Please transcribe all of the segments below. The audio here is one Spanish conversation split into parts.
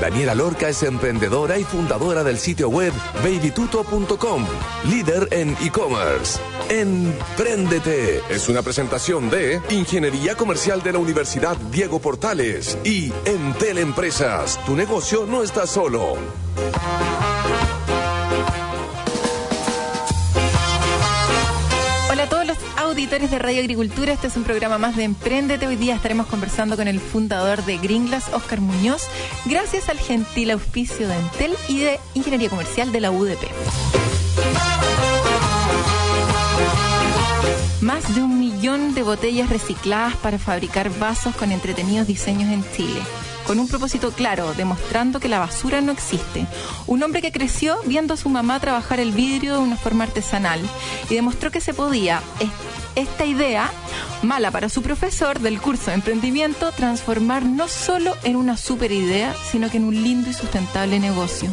Daniela Lorca es emprendedora y fundadora del sitio web babytuto.com, líder en e-commerce. Empréndete es una presentación de Ingeniería Comercial de la Universidad Diego Portales y Entel Empresas. Tu negocio no está solo. Auditores de Radio Agricultura. Este es un programa más de Emprendete. Hoy día estaremos conversando con el fundador de Gringlas, Oscar Muñoz, gracias al gentil auspicio de Entel y de Ingeniería Comercial de la UDP. Más de un millón de botellas recicladas para fabricar vasos con entretenidos diseños en Chile con un propósito claro, demostrando que la basura no existe. Un hombre que creció viendo a su mamá trabajar el vidrio de una forma artesanal y demostró que se podía esta idea, mala para su profesor del curso de emprendimiento, transformar no solo en una super idea, sino que en un lindo y sustentable negocio.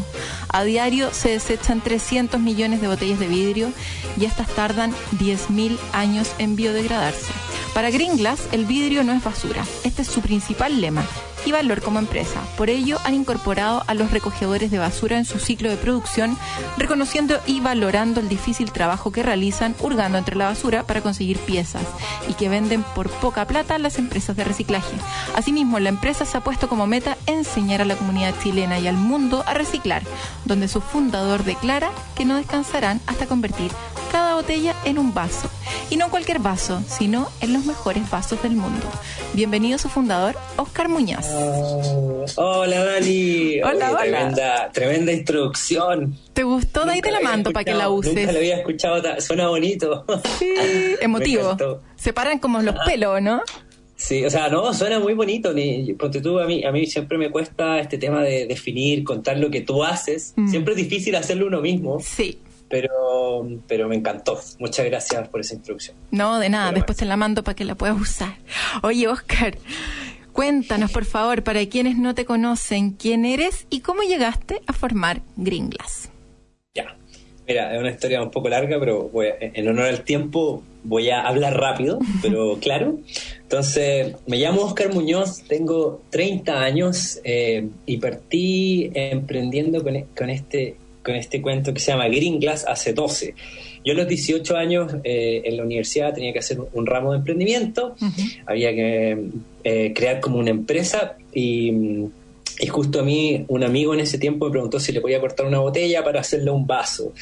A diario se desechan 300 millones de botellas de vidrio y estas tardan 10.000 años en biodegradarse. Para Gringlas, el vidrio no es basura. Este es su principal lema y valor como empresa. Por ello, han incorporado a los recogedores de basura en su ciclo de producción, reconociendo y valorando el difícil trabajo que realizan hurgando entre la basura para conseguir piezas y que venden por poca plata las empresas de reciclaje. Asimismo, la empresa se ha puesto como meta enseñar a la comunidad chilena y al mundo a reciclar, donde su fundador declara que no descansarán hasta convertir cada botella en un vaso. Y no cualquier vaso, sino en los mejores vasos del mundo. Bienvenido su fundador, Oscar Muñoz. Oh, hola Dani. Hola, hola. Tremenda, tremenda introducción. ¿Te gustó? De ahí te la mando para que la uses. Nunca la había escuchado, suena bonito. Sí, emotivo. Se paran como los pelos, ¿no? Sí, o sea, no, suena muy bonito. Ni, porque tú, a mí, a mí siempre me cuesta este tema de definir, contar lo que tú haces. Mm. Siempre es difícil hacerlo uno mismo. Sí. Pero, pero me encantó. Muchas gracias por esa introducción. No, de nada. Pero Después te la mando para que la puedas usar. Oye, Oscar, cuéntanos, por favor, para quienes no te conocen, quién eres y cómo llegaste a formar Gringlas. Ya. Mira, es una historia un poco larga, pero voy a- en honor al tiempo voy a hablar rápido, pero claro. Entonces, me llamo Oscar Muñoz, tengo 30 años eh, y partí emprendiendo con, con este, con este cuento que se llama Green Glass hace 12. Yo a los 18 años eh, en la universidad tenía que hacer un ramo de emprendimiento, había que eh, crear como una empresa y, y justo a mí un amigo en ese tiempo me preguntó si le podía cortar una botella para hacerle un vaso.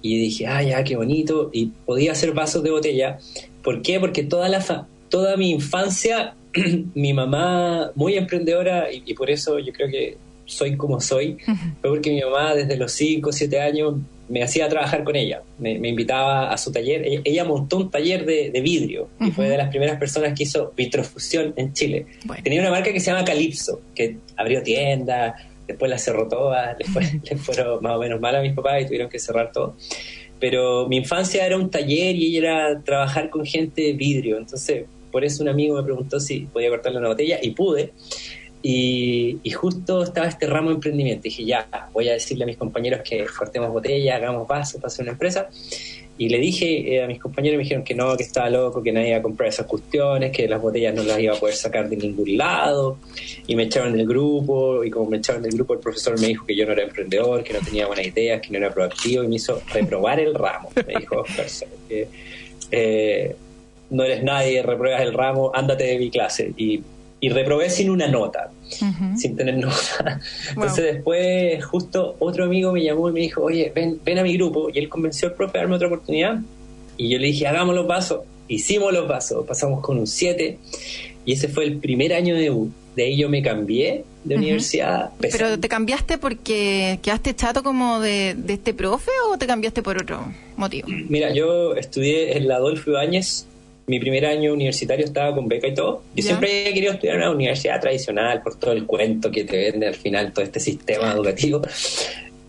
Y dije, ah, ya, qué bonito. Y podía hacer vasos de botella. ¿Por qué? Porque toda, la fa- toda mi infancia, mi mamá, muy emprendedora, y, y por eso yo creo que soy como soy, fue porque mi mamá desde los 5 o 7 años me hacía trabajar con ella. Me, me invitaba a su taller. Ella, ella montó un taller de, de vidrio y fue de las primeras personas que hizo vitrofusión en Chile. Bueno. Tenía una marca que se llama Calypso, que abrió tiendas, después la cerró todas, les, fue- les fueron más o menos mal a mis papás y tuvieron que cerrar todo. Pero mi infancia era un taller y ella era trabajar con gente de vidrio. Entonces, por eso un amigo me preguntó si podía cortarle una botella y pude. Y, y justo estaba este ramo de emprendimiento. Dije, ya, voy a decirle a mis compañeros que cortemos botella, hagamos vasos para hacer una empresa. Y le dije eh, a mis compañeros, me dijeron que no, que estaba loco, que nadie iba a comprar esas cuestiones, que las botellas no las iba a poder sacar de ningún lado. Y me echaron del grupo, y como me echaron del grupo, el profesor me dijo que yo no era emprendedor, que no tenía buenas ideas, que no era proactivo, y me hizo reprobar el ramo. Me dijo, eh, no eres nadie, repruebas el ramo, ándate de mi clase. Y, y reprobé sin una nota Ujú. sin tener nota. Entonces después justo otro amigo me llamó y me dijo, oye, ven, ven a mi grupo. Y él convenció al profe a darme otra oportunidad. Y yo le dije, hagamos los vasos. Hicimos los vasos, pasamos con un 7. Y ese fue el primer año de U. De ahí yo me cambié de Ujú. universidad. Pese- ¿Pero te cambiaste porque quedaste chato como de, de este profe o te cambiaste por otro motivo? Mira, yo estudié en la Adolfo Ibáñez. Mi primer año universitario estaba con beca y todo. Yo Ya. siempre he querido estudiar en una universidad tradicional por todo el cuento que te vende al final todo este sistema educativo.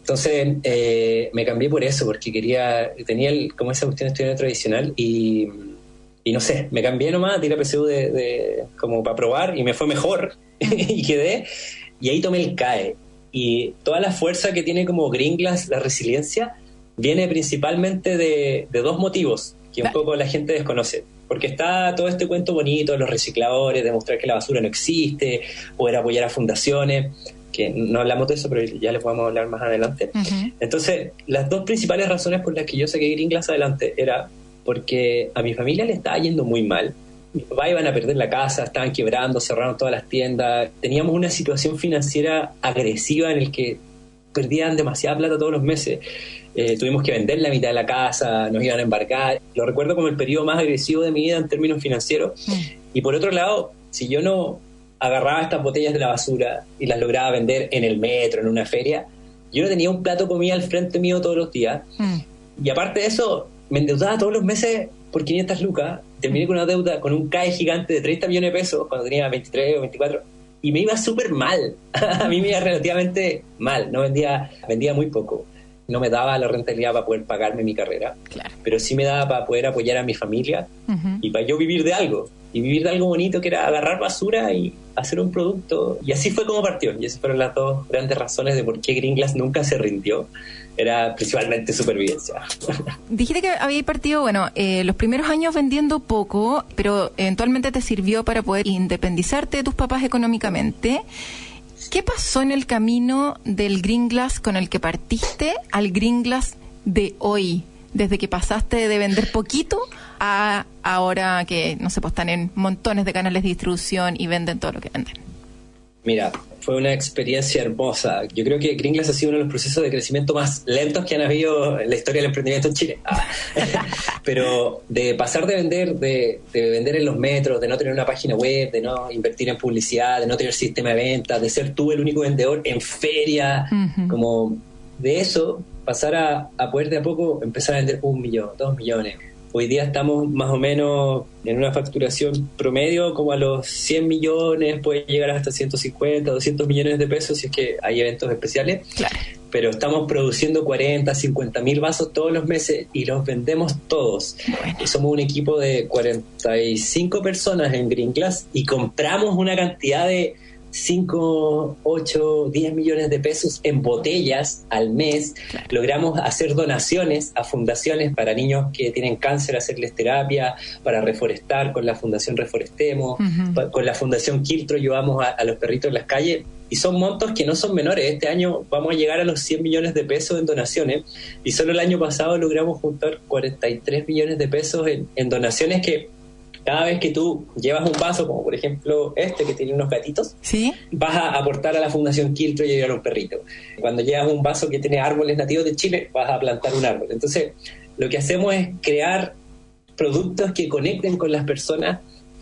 Entonces eh, me cambié por eso, porque quería, tenía el- como esa cuestión de estudiar tradicional y, y no sé, me cambié nomás, tiré a PSU de, de- como para probar y me fue mejor y quedé. Y ahí tomé el CAE. Y toda la fuerza que tiene como Gringlas, la resiliencia, viene principalmente de, dos motivos que un poco la gente desconoce. Porque está todo este cuento bonito de los recicladores, demostrar que la basura no existe, poder apoyar a fundaciones, que no hablamos de eso, pero ya les podemos hablar más adelante. Entonces, las dos principales razones por las que yo saqué Gringlas adelante era porque a mi familia le estaba yendo muy mal. Mi papá iban a perder la casa, estaban quebrando, cerraron todas las tiendas. Teníamos una situación financiera agresiva en el que perdían demasiada plata todos los meses. Eh, tuvimos que vender la mitad de la casa, nos iban a embarcar. Lo recuerdo como el periodo más agresivo de mi vida en términos financieros. Mm. Y por otro lado, si yo no agarraba estas botellas de la basura y las lograba vender en el metro, en una feria, yo no tenía un plato de comida al frente mío todos los días. Mm. Y aparte de eso, me endeudaba todos los meses por 500 lucas. Terminé con una deuda, con un CAE gigante de 30 millones de pesos cuando tenía 23 o 24 y me iba súper mal. a mí me iba relativamente mal, no vendía, vendía muy poco. No me daba la rentabilidad para poder pagarme mi carrera, pero sí me daba para poder apoyar a mi familia y para yo vivir de algo. Y vivir de algo bonito que era agarrar basura y hacer un producto. Y así fue como partió. Y esas fueron las dos grandes razones de por qué Gringlas nunca se rindió era principalmente supervivencia. Dijiste que había partido, bueno, eh, los primeros años vendiendo poco, pero eventualmente te sirvió para poder independizarte de tus papás económicamente. ¿Qué pasó en el camino del Green Glass con el que partiste al Green Glass de hoy? Desde que pasaste de vender poquito a ahora que, no sé, pues están en montones de canales de distribución y venden todo lo que venden. Mira, fue una experiencia hermosa. Yo creo que Gringlas ha sido uno de los procesos de crecimiento más lentos que han habido en la historia del emprendimiento en Chile. Ah. Pero de pasar de vender, de, vender en los metros, de no tener una página web, de no invertir en publicidad, de no tener sistema de ventas, de ser tú el único vendedor en feria, como de eso pasar a, a poder de a poco empezar a vender un millón, dos millones, Hoy día estamos más o menos en una facturación promedio como a los 100 millones, puede llegar hasta 150, 200 millones de pesos si es que hay eventos especiales. Pero estamos produciendo 40, 50 mil vasos todos los meses y los vendemos todos. Y somos un equipo de 45 personas en Green Glass y compramos una cantidad de 5, 8, 10 millones de pesos en botellas al mes. Logramos hacer donaciones a fundaciones para niños que tienen cáncer, hacerles terapia, para reforestar con la Fundación Reforestemos, con la Fundación Quiltro llevamos a, los perritos en las calles. Y son montos que no son menores. Este año vamos a llegar a los 100 millones de pesos en donaciones y solo el año pasado logramos juntar 43 millones de pesos en, en donaciones que cada vez que tú llevas un vaso, como por ejemplo este que tiene unos gatitos, ¿Sí? vas a aportar a la Fundación Quiltro y ayudar a un perrito. Cuando llevas un vaso que tiene árboles nativos de Chile, vas a plantar un árbol. Entonces, lo que hacemos es crear productos que conecten con las personas,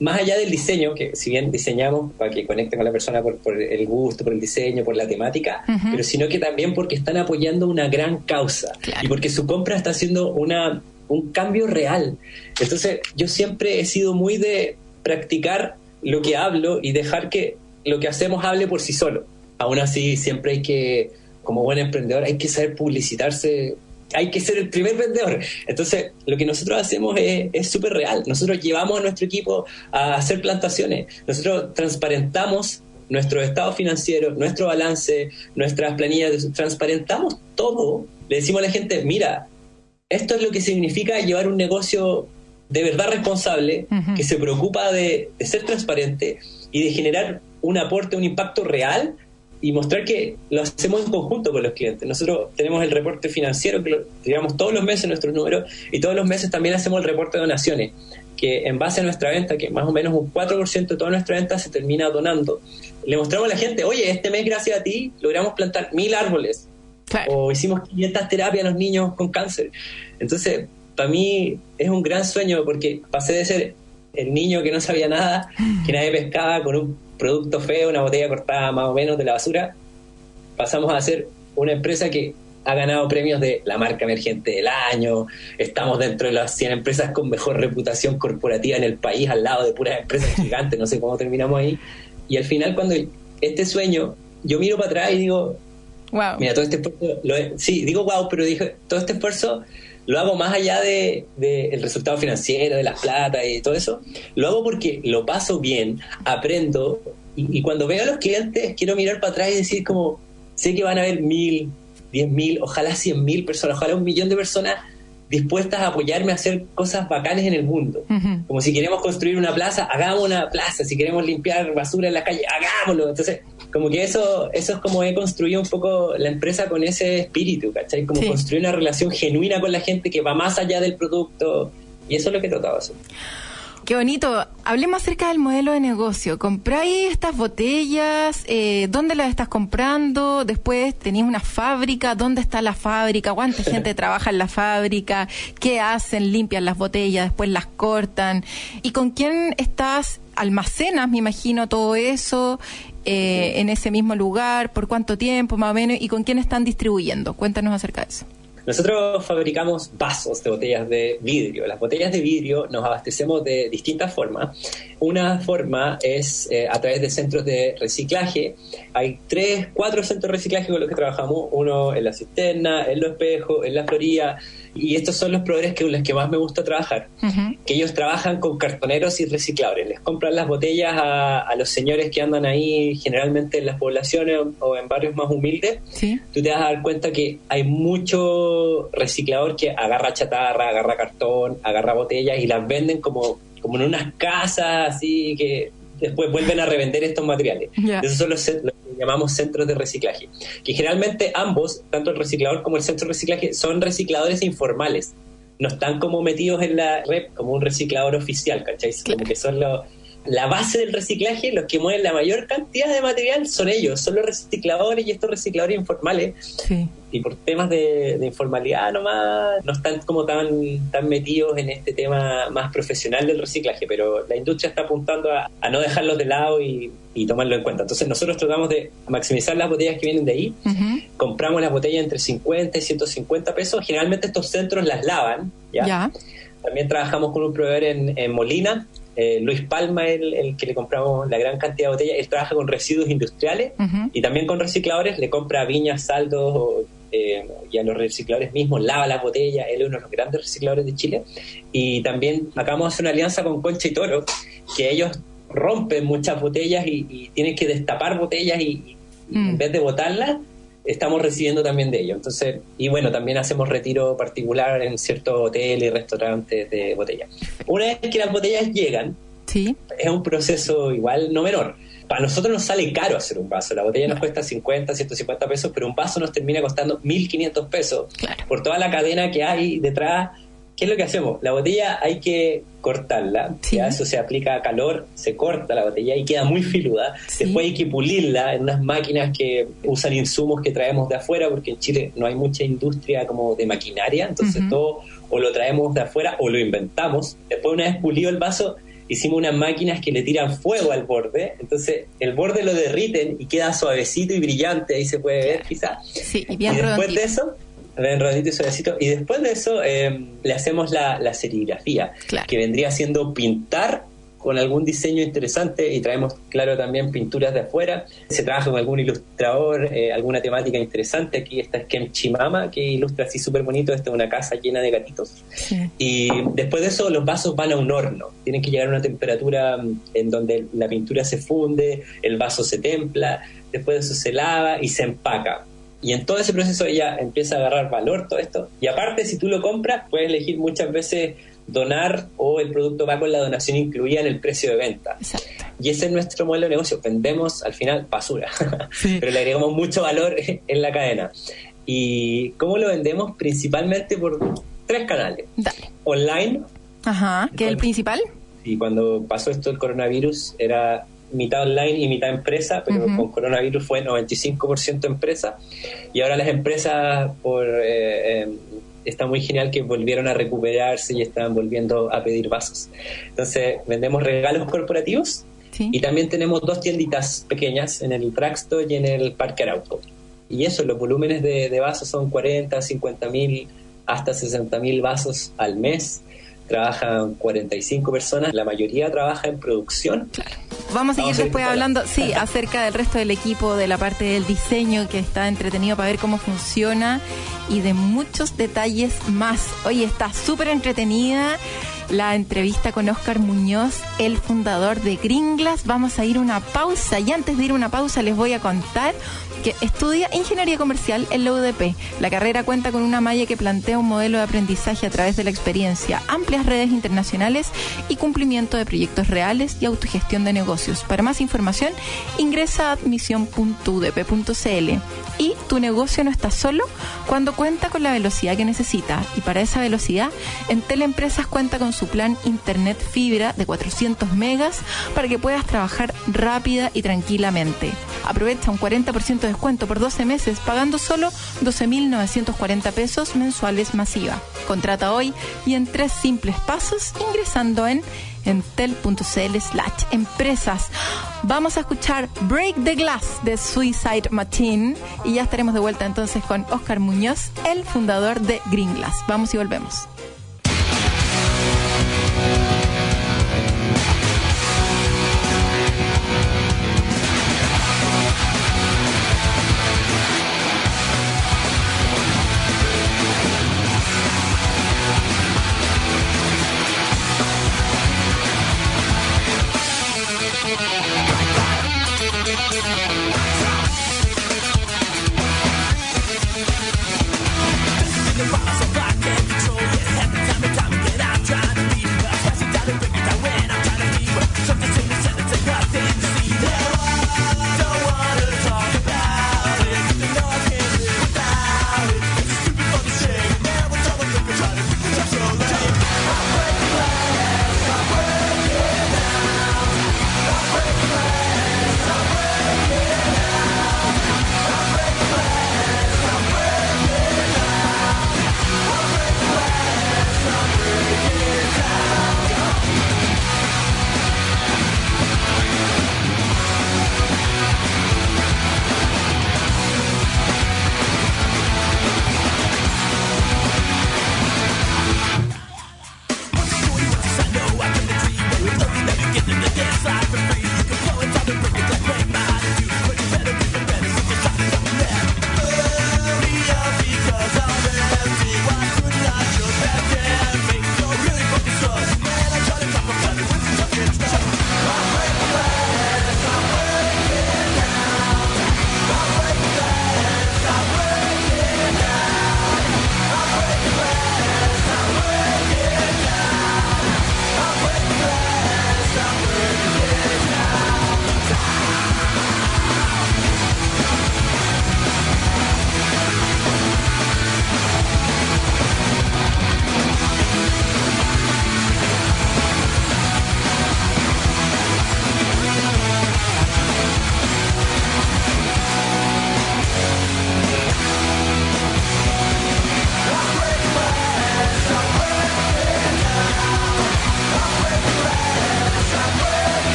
más allá del diseño, que si bien diseñamos para que conecten con la persona por, el gusto, por el diseño, por la temática, pero sino que también porque están apoyando una gran causa y porque su compra está haciendo una un cambio real. Entonces, yo siempre he sido muy de practicar lo que hablo y dejar que lo que hacemos hable por sí solo. Aún así, siempre hay que, como buen emprendedor, hay que saber publicitarse, hay que ser el primer vendedor. Entonces, lo que nosotros hacemos es súper real. Nosotros llevamos a nuestro equipo a hacer plantaciones, nosotros transparentamos nuestro estado financiero, nuestro balance, nuestras planillas, transparentamos todo. Le decimos a la gente, mira, esto es lo que significa llevar un negocio de verdad responsable, que se preocupa de, ser transparente y de generar un aporte, un impacto real y mostrar que lo hacemos en conjunto con los clientes. Nosotros tenemos el reporte financiero que lo tiramos todos los meses nuestros números y todos los meses también hacemos el reporte de donaciones, que en base a nuestra venta, que más o menos un 4% de toda nuestra venta se termina donando, le mostramos a la gente, oye, este mes gracias a ti logramos plantar mil árboles, o hicimos 500 terapias a los niños con cáncer. Entonces, para mí es un gran sueño porque pasé de ser el niño que no sabía nada, que nadie pescaba con un producto feo, una botella cortada más o menos de la basura, pasamos a ser una empresa que ha ganado premios de la marca emergente del año, estamos dentro de las 100 empresas con mejor reputación corporativa en el país, al lado de puras empresas gigantes, no sé cómo terminamos ahí. Y al final, cuando este sueño, yo miro para atrás y digo, Mira, todo este esfuerzo, sí, digo wow, pero dije, todo este esfuerzo lo hago más allá de, el resultado financiero, de las plata y todo eso. Lo hago porque lo paso bien, aprendo y, cuando veo a los clientes quiero mirar para atrás y decir como, sé que van a haber mil, diez mil, ojalá cien mil personas, ojalá un millón de personas dispuestas a apoyarme a hacer cosas bacanes en el mundo. Como si queremos construir una plaza, hagamos una plaza. Si queremos limpiar basura en la calle, hagámoslo. Entonces, como que eso, eso es como he construido un poco la empresa con ese espíritu, ¿cachai? Como construir una relación genuina con la gente que va más allá del producto. Y eso es lo que de hacer. Qué bonito. Hablemos acerca del modelo de negocio. ¿Compráis estas botellas? Eh, ¿Dónde las estás comprando? Después tenéis una fábrica. ¿Dónde está la fábrica? ¿Cuánta gente trabaja en la fábrica? ¿Qué hacen? ¿Limpian las botellas? ¿Después las cortan? ¿Y con quién estás? ¿Almacenas, me imagino, todo eso? Eh, en ese mismo lugar, por cuánto tiempo más o menos y con quién están distribuyendo. Cuéntanos acerca de eso. Nosotros fabricamos vasos de botellas de vidrio. Las botellas de vidrio nos abastecemos de distintas formas. Una forma es eh, a través de centros de reciclaje. Hay tres, cuatro centros de reciclaje con los que trabajamos. Uno en la cisterna, en los espejos, en la floría y estos son los proveedores con los que más me gusta trabajar, que ellos trabajan con cartoneros y recicladores, les compran las botellas a, los señores que andan ahí generalmente en las poblaciones o en barrios más humildes, tú te vas a dar cuenta que hay mucho reciclador que agarra chatarra, agarra cartón, agarra botellas y las venden como, como en unas casas así que después vuelven a revender estos materiales. Esos son los, los, que llamamos centros de reciclaje. Que generalmente ambos, tanto el reciclador como el centro de reciclaje, son recicladores informales. No están como metidos en la red como un reciclador oficial, ¿cachai? Como que son los la base del reciclaje, los que mueven la mayor cantidad de material son ellos, son los recicladores y estos recicladores informales. Y por temas de, informalidad nomás no están como tan, tan metidos en este tema más profesional del reciclaje, pero la industria está apuntando a, no dejarlos de lado y, tomarlo en cuenta. Entonces nosotros tratamos de maximizar las botellas que vienen de ahí, compramos las botellas entre 50 y 150 pesos, generalmente estos centros las lavan, ¿ya? También trabajamos con un proveedor en, en Molina, eh, Luis Palma, el, el, que le compramos la gran cantidad de botellas, él trabaja con residuos industriales y también con recicladores, le compra viñas, saldos eh, y a los recicladores mismos lava las botellas, él es uno de los grandes recicladores de Chile. Y también acabamos de hacer una alianza con Concha y Toro, que ellos rompen muchas botellas y, tienen que destapar botellas y, en mm. vez de botarlas, estamos recibiendo también de ellos. Entonces, y bueno, también hacemos retiro particular en ciertos hoteles y restaurantes de botellas. Una vez que las botellas llegan, ¿Sí? es un proceso igual no menor. Para nosotros nos sale caro hacer un vaso. La botella nos cuesta 50, 150 pesos, pero un vaso nos termina costando 1.500 pesos por toda la cadena que hay detrás ¿Qué es lo que hacemos? La botella hay que cortarla, ya eso se aplica a calor, se corta la botella y queda muy filuda. Después hay que pulirla en unas máquinas que usan insumos que traemos de afuera, porque en Chile no hay mucha industria como de maquinaria, entonces todo o lo traemos de afuera o lo inventamos. Después una vez pulido el vaso, hicimos unas máquinas que le tiran fuego al borde, entonces el borde lo derriten y queda suavecito y brillante, ahí se puede ver quizás. Sí, y bien y después de eso ven rodito y suavecito. Y después de eso eh, le hacemos la, la serigrafía, que vendría siendo pintar con algún diseño interesante y traemos, claro, también pinturas de afuera. Se trabaja con algún ilustrador, eh, alguna temática interesante. Aquí está Kem Chimama, que ilustra así súper bonito. Esta es una casa llena de gatitos. Y después de eso, los vasos van a un horno. Tienen que llegar a una temperatura mm, en donde la pintura se funde, el vaso se templa, después de eso se lava y se empaca. Y en todo ese proceso ella empieza a agarrar valor todo esto. Y aparte, si tú lo compras, puedes elegir muchas veces donar o el producto va con la donación incluida en el precio de venta. Y ese es nuestro modelo de negocio. Vendemos al final basura, pero le agregamos mucho valor en la cadena. ¿Y cómo lo vendemos? Principalmente por tres canales. Online. Ajá, ¿que es el principal? Y cuando pasó esto el coronavirus era mitad online y mitad empresa, pero con coronavirus fue 95% empresa. Y ahora las empresas, por eh, eh, está muy genial que volvieron a recuperarse y están volviendo a pedir vasos. Entonces, vendemos regalos corporativos y también tenemos dos tienditas pequeñas en el Praxto y en el Parque Arauco. Y eso, los volúmenes de, de vasos son 40, 50 mil, hasta 60 mil vasos al mes trabajan 45 personas, la mayoría trabaja en producción. Vamos a seguir después hablando, sí, acerca del resto del equipo, de la parte del diseño que está entretenido para ver cómo funciona y de muchos detalles más. Oye, está súper entretenida la entrevista con Oscar Muñoz, el fundador de Gringlas. Vamos a ir a una pausa y antes de ir a una pausa les voy a contar que estudia ingeniería comercial en la UDP. La carrera cuenta con una malla que plantea un modelo de aprendizaje a través de la experiencia, amplias redes internacionales y cumplimiento de proyectos reales y autogestión de negocios. Para más información, ingresa a admisión.udp.cl. Y tu negocio no está solo cuando cuenta con la velocidad que necesita. Y para esa velocidad, Entel Empresas cuenta con su plan Internet Fibra de 400 megas para que puedas trabajar rápida y tranquilamente. Aprovecha un 40% de descuento por 12 meses pagando solo 12.940 pesos mensuales masiva. Contrata hoy y en tres simples pasos ingresando en entel.cl slash empresas. Vamos a escuchar Break the Glass de Suicide Machine y ya estaremos de vuelta entonces con Oscar Muñoz, el fundador de Green Glass. Vamos y volvemos.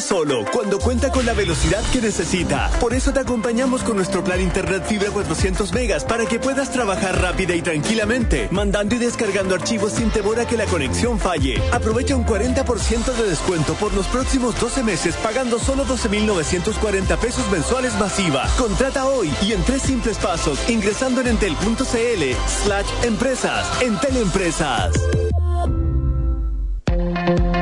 Solo cuando cuenta con la velocidad que necesita. Por eso te acompañamos con nuestro plan Internet Fibra 400 megas para que puedas trabajar rápida y tranquilamente, mandando y descargando archivos sin temor a que la conexión falle. Aprovecha un 40% de descuento por los próximos 12 meses pagando solo 12.940 pesos mensuales masiva. Contrata hoy y en tres simples pasos ingresando en entel.cl slash empresas. Entel Empresas.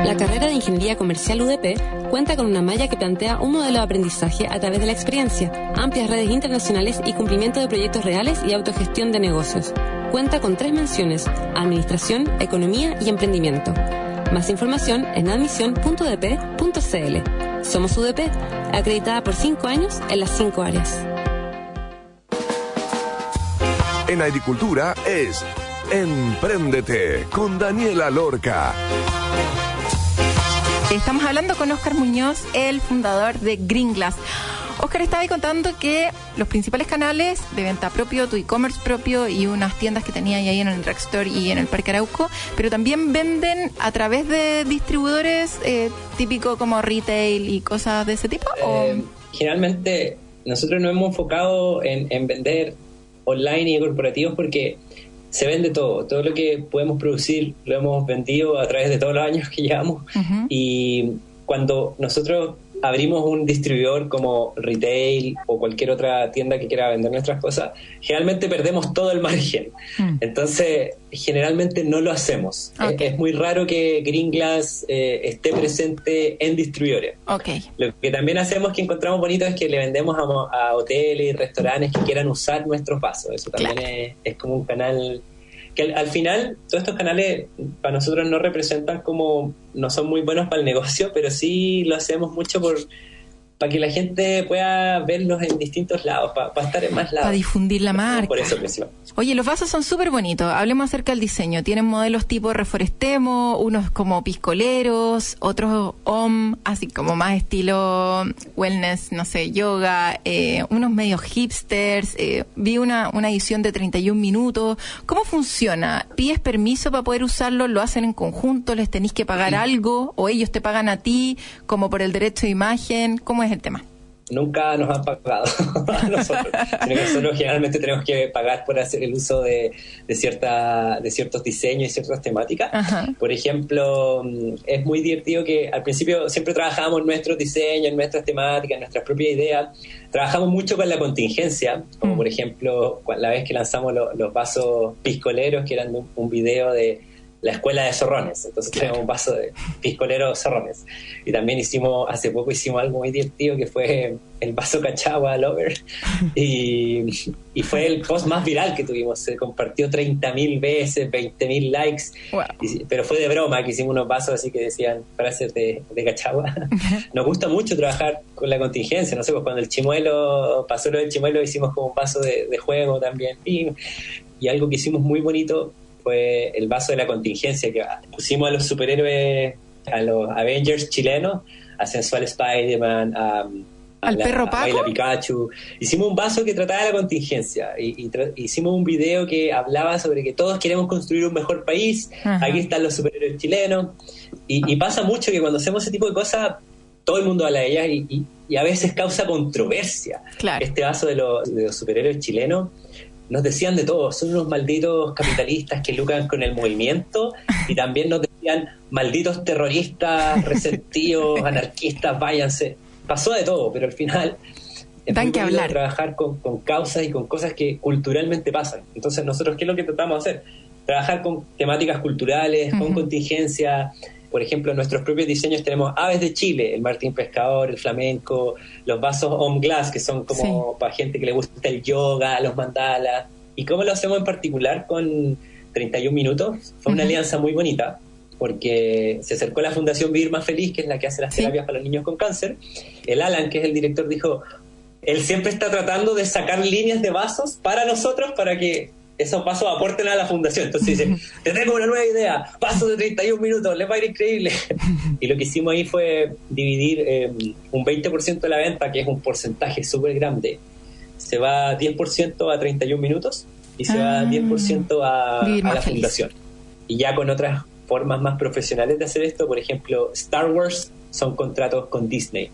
La carrera de Ingeniería Comercial UDP cuenta con una malla que plantea un modelo de aprendizaje a través de la experiencia, amplias redes internacionales y cumplimiento de proyectos reales y autogestión de negocios. Cuenta con tres menciones, Administración, Economía y Emprendimiento. Más información en admisión.udp.cl. Somos UDP, acreditada por cinco años en las cinco áreas. En agricultura es Empréndete con Daniela Lorca. Estamos hablando con Oscar Muñoz, el fundador de Green Glass. Oscar estaba ahí contando que los principales canales de venta propio, tu e-commerce propio y unas tiendas que tenía ahí en el Drugstore y en el Parque Arauco, pero también venden a través de distribuidores eh, típico como retail y cosas de ese tipo. Eh, generalmente nosotros nos hemos enfocado en, en vender online y corporativos porque se vende todo, todo lo que podemos producir lo hemos vendido a través de todos los años que llevamos. Y cuando nosotros abrimos un distribuidor como retail o cualquier otra tienda que quiera vender nuestras cosas, generalmente perdemos todo el margen. Mm. Entonces, generalmente no lo hacemos. Es, muy raro que Green Glass eh, esté presente en distribuidores. Okay. Lo que también hacemos que encontramos bonito es que le vendemos a, hoteles y restaurantes que quieran usar nuestros vasos. Eso también es como un canal que al, final todos estos canales para nosotros no representan como, no son muy buenos para el negocio, pero sí lo hacemos mucho por para que la gente pueda verlos en distintos lados, para, estar en más lados. Para difundir la marca. Por eso Oye, los vasos son súper bonitos. Hablemos acerca del diseño. Tienen modelos tipo Reforestemo, unos como piscoleros, otros OM, así como más estilo wellness, no sé, yoga, eh, unos medios hipsters. Eh, vi una, una edición de 31 minutos. ¿Cómo funciona? ¿Pides permiso para poder usarlo? ¿Lo hacen en conjunto? ¿Les tenéis que pagar algo? ¿O ellos te pagan a ti como por el derecho de imagen? ¿Cómo es el tema? Nunca nos han pagado a nosotros. nosotros generalmente tenemos que pagar por hacer el uso de, de, cierta, de ciertos diseños y ciertas temáticas. Por ejemplo, mm, es muy divertido que al principio siempre trabajamos nuestros diseños, nuestras temáticas, nuestras propias ideas. Trabajamos mucho con la contingencia, como mm. por ejemplo la vez que lanzamos los vasos piscoleros, que eran un video de la escuela de zorrones. Entonces tenemos un vaso de piscolero zorrones. Y también hicimos, hace poco hicimos algo muy divertido que fue el vaso cachagua lover. Y, y fue el post más viral que tuvimos. Se compartió 30.000 veces, 20.000 likes. pero fue de broma que hicimos unos vasos así que decían frases de, de cachagua. Nos gusta mucho trabajar con la contingencia. No sé, pues cuando el chimuelo pasó lo del chimuelo hicimos como un vaso de, de juego también. Y, y algo que hicimos muy bonito fue el vaso de la contingencia, que pusimos a los superhéroes, a los Avengers chilenos, a Sensual Spider-Man, a, al perro Paco. Pikachu. Hicimos un vaso que trataba de la contingencia. Y, hicimos un video que hablaba sobre que todos queremos construir un mejor país. Aquí están los superhéroes chilenos. Y, pasa mucho que cuando hacemos ese tipo de cosas, todo el mundo habla de ellas y, a veces causa controversia. Este vaso de, de los superhéroes chilenos nos decían de todo, son unos malditos capitalistas que lucran con el movimiento y también nos decían malditos terroristas, resentidos, anarquistas, váyanse. Pasó de todo, pero al final muy que hablar. trabajar con, causas y con cosas que culturalmente pasan. Entonces nosotros, ¿qué es lo que tratamos de hacer? Trabajar con temáticas culturales, con contingencia, por ejemplo, en nuestros propios diseños tenemos aves de Chile, el martín pescador, el flamenco, los vasos on glass, que son como para gente que le gusta el yoga, los mandalas. ¿Y cómo lo hacemos en particular con 31 minutos? Fue una alianza muy bonita, porque se acercó la Fundación Vivir Más Feliz, que es la que hace las terapias para los niños con cáncer. El Alan, que es el director, dijo, él siempre está tratando de sacar líneas de vasos para nosotros, para que esos pasos aporten a la fundación. Entonces dice, te tengo una nueva idea, paso de 31 minutos, les va a ir increíble. y lo que hicimos ahí fue dividir eh, un 20% de la venta, que es un porcentaje súper grande. Se va 10% a 31 minutos y se va 10% ah. a, a la fundación. Y ya con otras formas más profesionales de hacer esto, por ejemplo, Star Wars son contratos con Disney.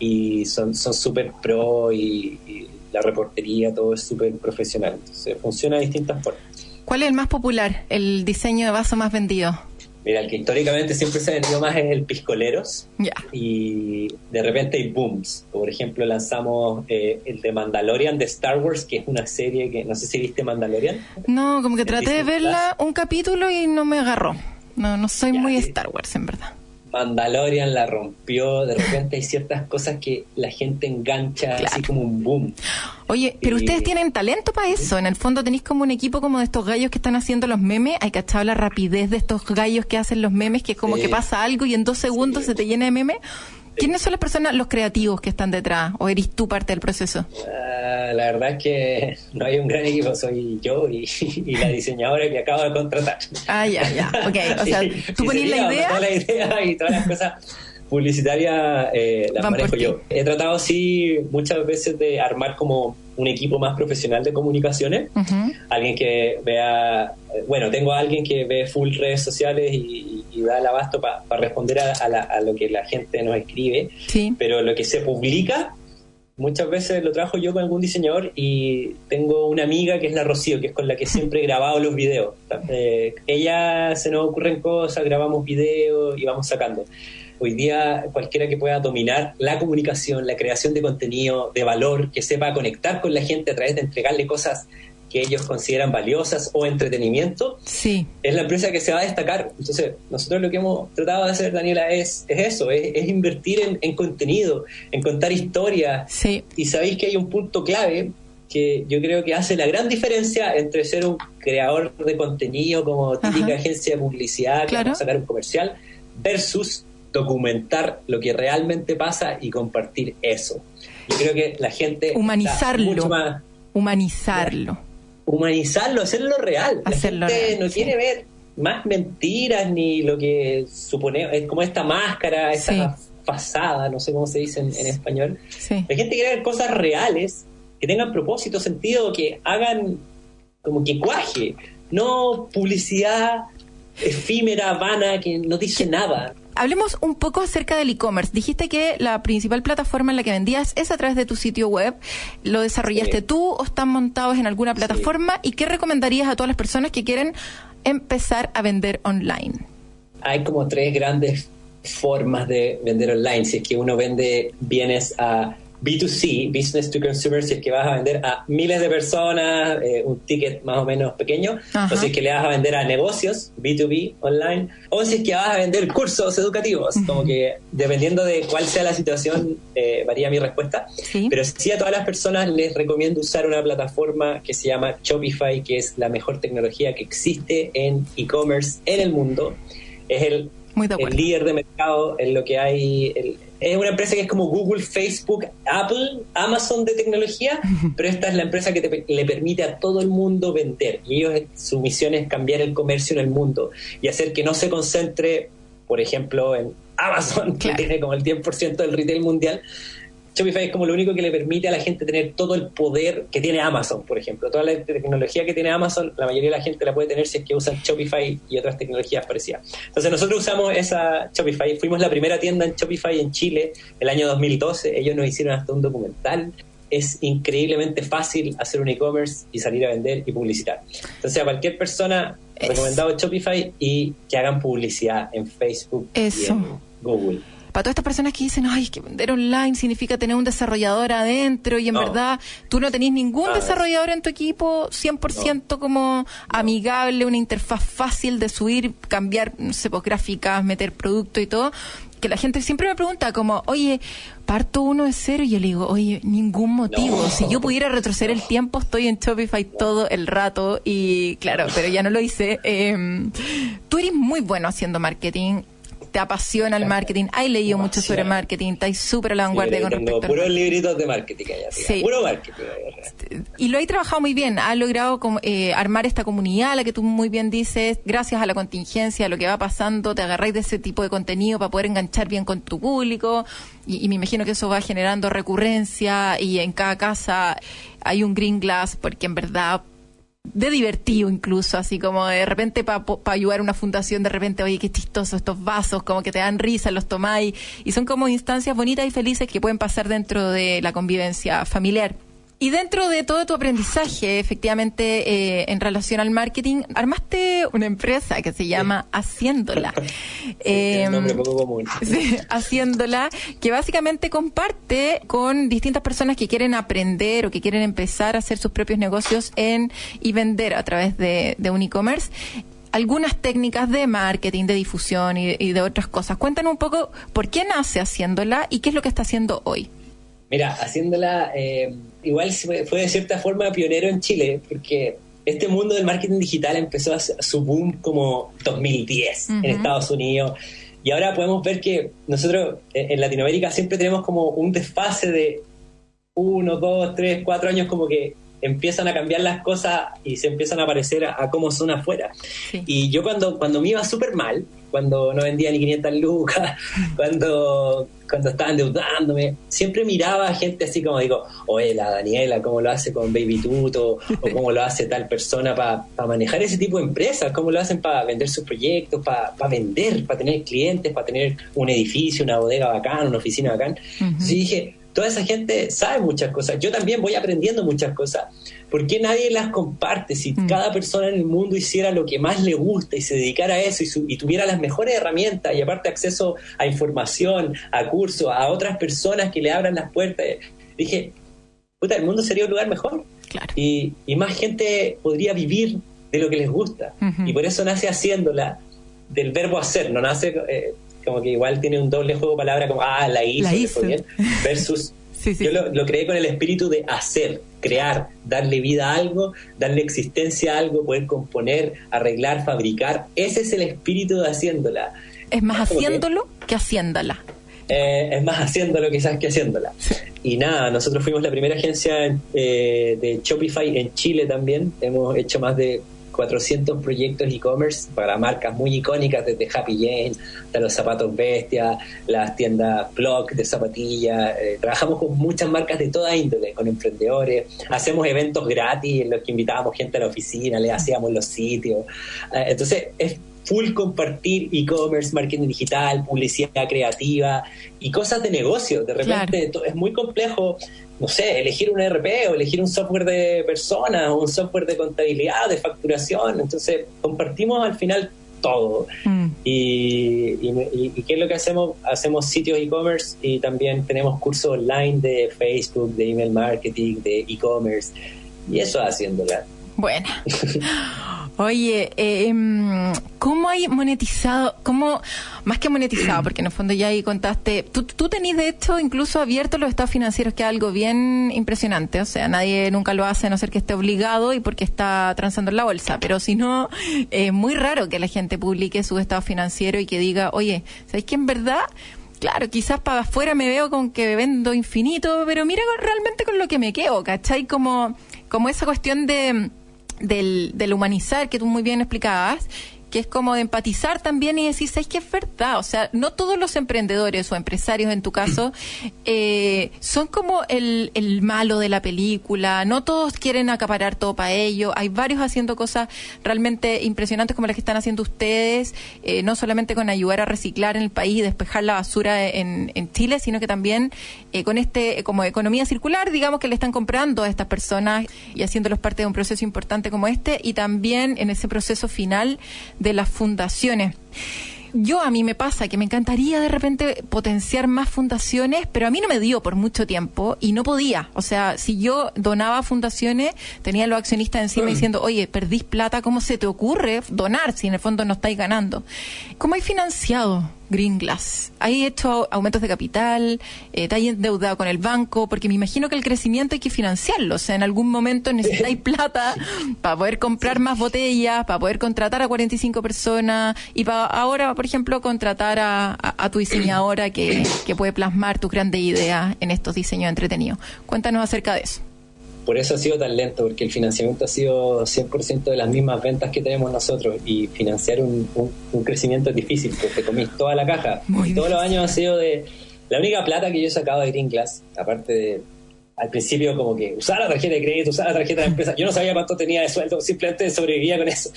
Y son súper pro y la reportería, todo es súper profesional. Entonces funciona de distintas formas. ¿Cuál es el más popular, el diseño de vaso más vendido? Mira, el que históricamente siempre se ha vendido más es el Piscoleros. Y de repente hay booms. Por ejemplo, lanzamos eh, el de Mandalorian de Star Wars, que es una serie que no sé si viste Mandalorian. No, como que traté de verla un capítulo y no me agarró. No, no soy muy Star Wars, en verdad. Mandalorian la rompió, de repente hay ciertas cosas que la gente engancha así como un boom. Oye, pero ustedes tienen talento para eso, en el fondo tenéis como un equipo como de estos gallos que están haciendo los memes, hay cachado la rapidez de estos gallos que hacen los memes, que es como que pasa algo y en dos segundos se te llena de memes. ¿Quiénes son las personas, los creativos que están detrás? ¿O eres tú parte del proceso? Ah, la verdad es que no hay un gran equipo, soy yo y, la diseñadora que acabo de contratar. Ah, ya, ya, ok. O sea, tú pones la idea. la idea y todas las cosas. publicitarias eh, las Van manejo yo. He tratado, sí, muchas veces de armar como un equipo más profesional de comunicaciones. Alguien que vea, bueno, tengo a alguien que ve full redes sociales y, y da el abasto para responder a, a la- a lo que la gente nos escribe, Sí. pero lo que se publica muchas veces lo trabajo yo con algún diseñador y tengo una amiga que es la Rocío, que es con la que siempre he grabado los videos. Eh, ella se nos ocurren cosas, grabamos videos y vamos sacando. Hoy día cualquiera que pueda dominar la comunicación, la creación de contenido de valor, que sepa conectar con la gente a través de entregarle cosas que ellos consideran valiosas o entretenimiento, Sí. es la empresa que se va a destacar. Entonces, nosotros lo que hemos tratado de hacer, Daniela, es, es eso, es, es invertir en, en contenido, en contar historias. Sí. Y sabéis que hay un punto clave que yo creo que hace la gran diferencia entre ser un creador de contenido como típica Ajá. agencia de publicidad Claro. sacar un comercial versus documentar lo que realmente pasa y compartir eso. Yo creo que la gente Humanizarlo. mucho más Humanizarlo. humanizarlo, hacerlo real. La Hacerlo gente real, no sí. quiere ver más mentiras ni lo que supone, es como esta máscara, esta Sí. fasada, no sé cómo se dice en, en español. Sí. La gente quiere ver cosas reales, que tengan propósito, sentido, que hagan como que cuaje, no publicidad efímera, vana, que no dice nada. Hablemos un poco acerca del e-commerce. Dijiste que la principal plataforma en la que vendías es a través de tu sitio web. ¿Lo desarrollaste Sí. tú o están montados en alguna plataforma? ¿Y qué recomendarías a todas las personas que quieren empezar a vender online? hay como tres grandes formas de vender online. Si es que uno vende bienes a B2C, Business to Consumer, si es que vas a vender a miles de personas, eh, un ticket más o menos pequeño, Ajá. o si es que le vas a vender a negocios, B2B, online, o si es que vas a vender cursos educativos, como que dependiendo de cuál sea la situación, eh, varía mi respuesta. Sí. Pero sí a todas las personas les recomiendo usar una plataforma que se llama Shopify, que es la mejor tecnología que existe en e-commerce en el mundo. Es el, Muy de el líder de mercado en lo que hay. el- es una empresa que es como Google, Facebook, Apple, Amazon de tecnología, pero esta es la empresa que te- le permite a todo el mundo vender. Y ellos, su misión es cambiar el comercio en el mundo y hacer que no se concentre, por ejemplo, en Amazon, Claro. que tiene como el 10% del retail mundial. Shopify es como lo único que le permite a la gente tener todo el poder que tiene Amazon, por ejemplo. Toda la tecnología que tiene Amazon, la mayoría de la gente la puede tener si es que usan Shopify y otras tecnologías parecidas. Entonces nosotros usamos esa Shopify. Fuimos la primera tienda en Shopify en Chile el año 2012. Ellos nos hicieron hasta un documental. Es increíblemente fácil hacer un e-commerce y salir a vender y publicitar. Entonces a cualquier persona Es- recomendado Shopify y que hagan publicidad en Facebook Eso. y en Google. Para todas estas personas que dicen, ay, es que vender online significa tener un desarrollador adentro y en No. verdad tú no tenés ningún Nada desarrollador en tu equipo 100% como amigable, una interfaz fácil de subir, cambiar, no sé, pues, gráficas, meter producto y todo. Que la gente siempre me pregunta como, oye, parto uno de cero y yo le digo, oye, ningún motivo. No. Si yo pudiera retroceder el tiempo, estoy en Shopify todo el rato y claro, pero ya no lo hice. Eh, tú eres muy bueno haciendo marketing. Te apasiona el marketing, has leído mucho sobre marketing, estás súper a la Sí, vanguardia con tengo respecto puros libritos de marketing allá. Sí. puro marketing. allá. Y lo he trabajado muy bien, ha logrado eh, armar esta comunidad, la que tú muy bien dices, gracias a la contingencia, a lo que va pasando, te agarráis de ese tipo de contenido para poder enganchar bien con tu público y, y me imagino que eso va generando recurrencia y en cada casa hay un green glass porque en verdad de divertido incluso, así como de repente para ayudar a una fundación, de repente, oye, qué chistoso estos vasos, como que te dan risa, los tomáis, y son como instancias bonitas y felices que pueden pasar dentro de la convivencia familiar. Y dentro de todo tu aprendizaje, efectivamente, eh, en relación al marketing, armaste una empresa que se llama Haciéndola. Tiene Em, un nombre poco común. Sí, haciéndola, que básicamente comparte con distintas personas que quieren aprender o que quieren empezar a hacer sus propios negocios en y vender a través de, de un e-commerce algunas técnicas de marketing, de difusión y, y de otras cosas. Cuéntanos un poco por qué nace haciéndola y qué es lo que está haciendo hoy. Mira, haciéndola, eh, igual fue, de cierta forma pionero en Chile, porque este mundo del marketing digital empezó a su boom como 2010 Ujú. en Estados Unidos. Y ahora podemos ver que nosotros eh, en Latinoamérica siempre tenemos como un desfase de uno, dos, tres, cuatro años como que empiezan a cambiar las cosas y se empiezan a parecer a, a cómo son afuera. Sí. Y yo cuando, cuando me iba súper mal, cuando no vendía ni 500 lucas, cuando, cuando estaba endeudándome. Siempre miraba a gente así como digo, oye, la Daniela, cómo lo hace con Baby Tuto, o cómo lo hace tal persona para manejar ese tipo de empresas, cómo lo hacen para vender sus proyectos, para vender, para tener clientes, para tener un edificio, una bodega bacán, una oficina bacán. Entonces dije, toda esa gente sabe muchas cosas. Yo también voy aprendiendo muchas cosas. ¿Por qué nadie las comparte? Si mm. cada persona en el mundo hiciera lo que más le gusta y se dedicara a eso y, tuviera las mejores herramientas y aparte acceso a información, a cursos, a otras personas que le abran las puertas, dije, puta, el mundo sería un lugar mejor. Y, más gente podría vivir de lo que les gusta. Y por eso nace haciéndola del verbo hacer, no nace... Eh, como que igual tiene un doble juego de palabras como, ah, la hizo, Bien, versus yo lo, creé con el espíritu de hacer, crear, darle vida a algo, darle existencia a algo, poder componer, arreglar, fabricar. Ese es el espíritu de haciéndola. Es más haciéndolo que, haciéndola. Eh, es más haciéndolo quizás que haciéndola. Y nada, nosotros fuimos la primera agencia eh, de Shopify en Chile también. Hemos hecho más de 400 proyectos e-commerce para marcas muy icónicas, desde Happy Jane hasta los zapatos Bestia, las tiendas Block de zapatillas. Eh, trabajamos con muchas marcas de toda índole, con emprendedores. Hacemos eventos gratis en los que invitábamos gente a la oficina, le hacíamos los sitios. Eh, entonces, es full compartir e-commerce, marketing digital, publicidad creativa y cosas de negocio. De repente es muy complejo no sé, elegir un ERP o elegir un software de personas o un software de contabilidad, de facturación. Entonces, compartimos al final todo. Mm. Y, qué es lo que hacemos? Hacemos sitios e-commerce y también tenemos cursos online de Facebook, de email marketing, de e-commerce. Y eso haciéndola. Buena. Oye, eh, em, ¿cómo hay monetizado? ¿Cómo, más que monetizado, porque en el fondo ya ahí contaste, tú, tú tenés de hecho incluso abierto los estados financieros, que es algo bien impresionante, o sea, nadie nunca lo hace a no ser que esté obligado y porque está transando en la bolsa, pero si no, es muy raro que la gente publique su estado financiero y que diga, oye, ¿sabéis que en verdad claro, quizás para afuera me veo con que vendo infinito, pero mira realmente con lo que me quedo, ¿cachai? Como, como esa cuestión de del, del humanizar que tú muy bien explicabas que es como de empatizar también y decir, ¿sabes que es verdad? O sea, no todos los emprendedores o empresarios en tu caso eh, son como el, el, malo de la película, no todos quieren acaparar todo para ello, hay varios haciendo cosas realmente impresionantes como las que están haciendo ustedes, eh, no solamente con ayudar a reciclar en el país y despejar la basura en, en Chile, sino que también eh, con este, como economía circular, digamos que le están comprando a estas personas y haciéndolos parte de un proceso importante como este. Y también en ese proceso final de las fundaciones. Yo a mí me pasa que me encantaría de repente potenciar más fundaciones, pero a mí no me dio por mucho tiempo y no podía. O sea, si yo donaba fundaciones, tenía los accionistas encima mm. diciendo, oye, perdís plata, ¿cómo se te ocurre donar si en el fondo no estáis ganando? ¿Cómo hay financiado Green Glass. ¿Hay hecho aumentos de capital? Eh, ¿Te hay endeudado con el banco? Porque me imagino que el crecimiento hay que financiarlo. O sea, en algún momento necesitáis plata para poder comprar más botellas, para poder contratar a 45 personas y para ahora, por ejemplo, contratar a, tu diseñadora que, que puede plasmar tus grandes ideas en estos diseños entretenidos. Cuéntanos acerca de eso por eso ha sido tan lento, porque el financiamiento ha sido 100% de las mismas ventas que tenemos nosotros y financiar un, crecimiento es difícil, porque comís toda la caja. todos los años ha sido de... La única plata que yo he sacado de Green Glass, aparte de al principio como que usar la tarjeta de crédito, usar la tarjeta de empresa, yo no sabía cuánto tenía de sueldo, simplemente sobrevivía con eso.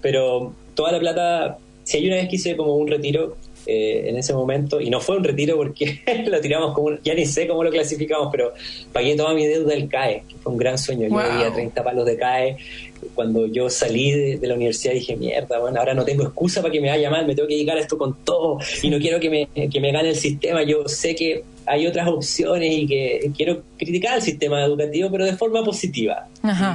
Pero toda la plata, si hay una vez que hice como un retiro, eh, en ese momento, y no fue un retiro porque lo tiramos como, ya ni sé cómo lo clasificamos, pero pagué toda mi deuda del CAE, que fue un gran sueño. Yo había 30 palos de CAE. Cuando yo salí de, la universidad dije, mierda, bueno, ahora no tengo excusa para que me vaya mal, me tengo que dedicar a esto con todo y no quiero que me, que me gane el sistema. Yo sé que hay otras opciones y que quiero criticar el sistema educativo, pero de forma positiva.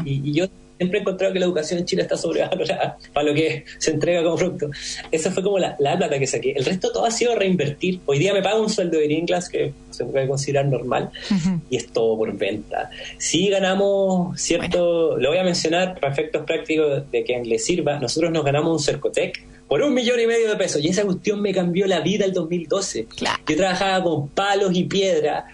y, yo siempre he encontrado que la educación en Chile está sobrevalorada para lo que se entrega como fruto. Esa fue como la, plata que saqué. El resto todo ha sido reinvertir. Hoy día me pago un sueldo de Class que se puede considerar normal y es todo por venta. Si ganamos cierto, lo voy a mencionar para efectos prácticos de que les sirva, nosotros nos ganamos un Cercotec por un millón y medio de pesos y esa cuestión me cambió la vida el 2012. Yo trabajaba con palos y piedra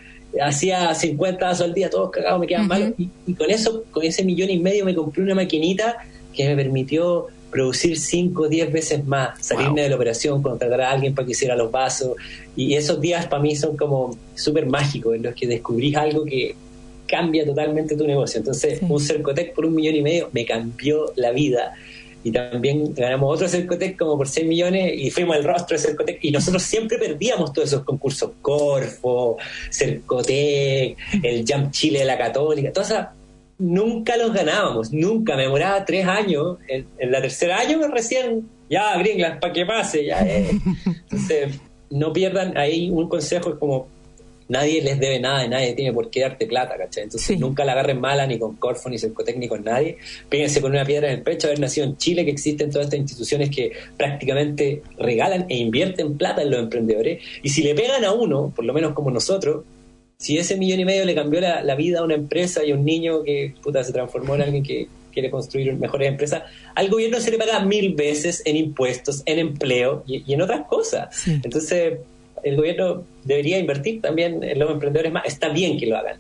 hacía 50 al día, todos cagados, me quedaban malos. Y, con eso, con ese millón y medio, me compré una maquinita que me permitió producir 5 o 10 veces más, salirme de la operación, contratar a alguien para que hiciera los vasos. Y esos días para mí son como súper mágicos, en los que descubrís algo que cambia totalmente tu negocio. Entonces, un Cercotec por un millón y medio me cambió la vida. Y también ganamos otro Cercotec como por 6 millones y fuimos el rostro de Cercotec. Y nosotros siempre perdíamos todos esos concursos. Corfo, Cercotec, el Jump Chile de la Católica, todas esas nunca los ganábamos, nunca. Me demoraba tres años. En, la tercera año recién, ya, gringas, para que pase. Ya, eh. Entonces, no pierdan ahí un consejo, es como nadie les debe nada y nadie tiene por qué darte plata, ¿cachai? Entonces nunca la agarren mala ni con Corfo, ni Cercotec, con nadie. Péguense con una piedra en el pecho, haber nacido en Chile, que existen todas estas instituciones que prácticamente regalan e invierten plata en los emprendedores. Y si le pegan a uno, por lo menos como nosotros, si ese millón y medio le cambió la, vida a una empresa y a un niño que puta, se transformó en alguien que quiere construir mejores empresas, al gobierno se le paga mil veces en impuestos, en empleo y, en otras cosas. Entonces, el gobierno debería invertir también en los emprendedores más. Está bien que lo hagan.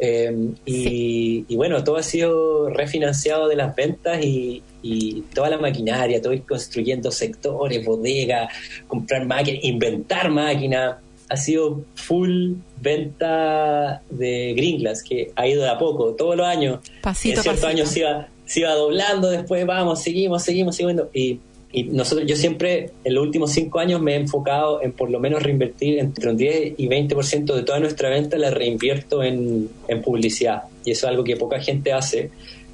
Eh, y, bueno, todo ha sido refinanciado de las ventas y, y toda la maquinaria, todo ir construyendo sectores, bodegas, comprar máquinas, inventar máquinas ha sido full venta de Green Glass, que ha ido de a poco, todos los años. Pasito, en ciertos años se iba, se iba doblando, después vamos, seguimos, seguimos, seguimos. Y, y nosotros, yo siempre, en los últimos cinco años, me he enfocado en por lo menos reinvertir entre un 10 y 20% de toda nuestra venta, la reinvierto en, en publicidad. Y eso es algo que poca gente hace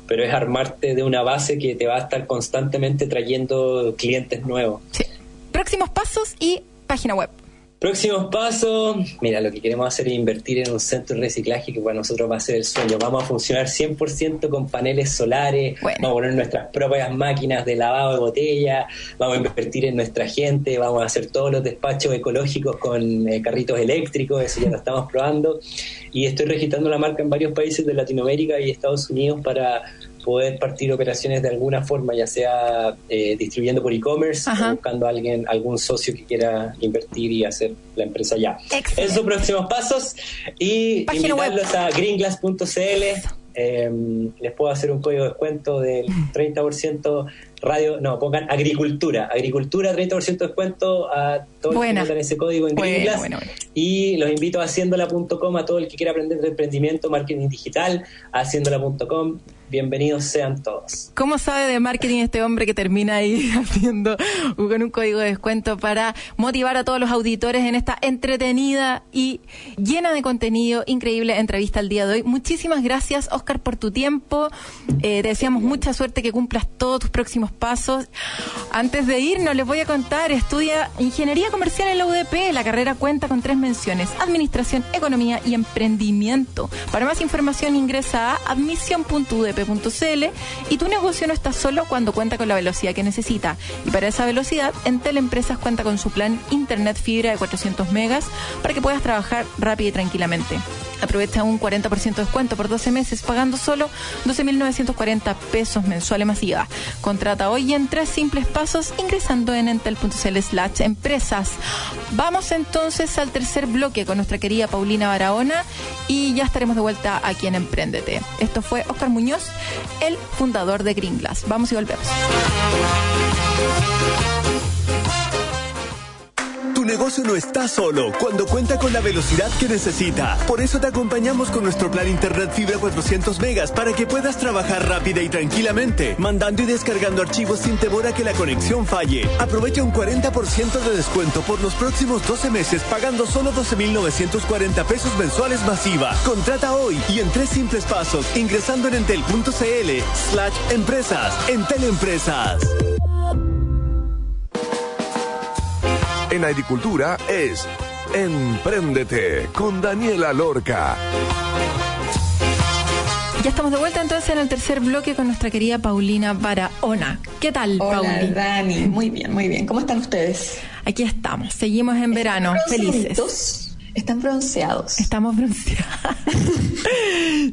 pero es armarte de una base que te va a estar constantemente trayendo clientes nuevos. Próximos pasos y página web. Próximos pasos, mira, lo que queremos hacer es invertir en un centro de reciclaje que para nosotros va a ser el sueño. Vamos a funcionar 100% con paneles solares, vamos a poner nuestras propias máquinas de lavado de botella, vamos a invertir en nuestra gente, vamos a hacer todos los despachos ecológicos con eh, carritos eléctricos, eso ya lo estamos probando. Y estoy registrando la marca en varios países de Latinoamérica y Estados Unidos para poder partir operaciones de alguna forma, ya sea eh, distribuyendo por e-commerce o buscando a alguien, algún socio que quiera invertir y hacer la empresa ya. Esos son próximos pasos y invitarlos a greenglass.cl. Em, les puedo hacer un código de descuento del 30% radio, no, pongan agricultura, agricultura 30% de descuento a todos los que ese código en Greenglass y los invito a haciéndola.com a todo el que quiera aprender de emprendimiento, marketing digital, haciéndola.com bienvenidos sean todos. ¿Cómo sabe de marketing este hombre que termina ahí haciendo con un código de descuento para motivar a todos los auditores en esta entretenida y llena de contenido increíble entrevista al día de hoy? Muchísimas gracias, Oscar, por tu tiempo. Eh, te deseamos mucha suerte, que cumplas todos tus próximos pasos. Antes de irnos, les voy a contar, estudia Ingeniería Comercial en la UDP. La carrera cuenta con tres menciones, Administración, Economía y Emprendimiento. Para más información ingresa a admisión.udp y tu negocio no está solo cuando cuenta con la velocidad que necesita. Y para esa velocidad, Entel Empresas cuenta con su plan Internet Fibra de 400 megas para que puedas trabajar rápido y tranquilamente. Aprovecha un 40% de descuento por 12 meses pagando solo 12.940 pesos mensuales masiva. Contrata hoy en tres simples pasos ingresando en entel.cl slash empresas. Vamos entonces al tercer bloque con nuestra querida Paulina Barahona y ya estaremos de vuelta aquí en Emprendete. Esto fue Oscar Muñoz, el fundador de Green Glass. Vamos y volvemos. Tu negocio no está solo cuando cuenta con la velocidad que necesita. Por eso te acompañamos con nuestro plan Internet Fibra 400 megas para que puedas trabajar rápida y tranquilamente, mandando y descargando archivos sin temor a que la conexión falle. Aprovecha un 40% de descuento por los próximos 12 meses pagando solo 12.940 pesos mensuales masiva. Contrata hoy y en tres simples pasos ingresando en entel.cl slash empresas. Entel Empresas. En agricultura es Empréndete con Daniela Lorca. Ya estamos de vuelta entonces en el tercer bloque con nuestra querida Paulina Barahona. ¿Qué tal, Hola, Dani, muy bien, muy bien. ¿Cómo están ustedes? Aquí estamos, seguimos en verano, felices. Están bronceados. Estamos bronceados.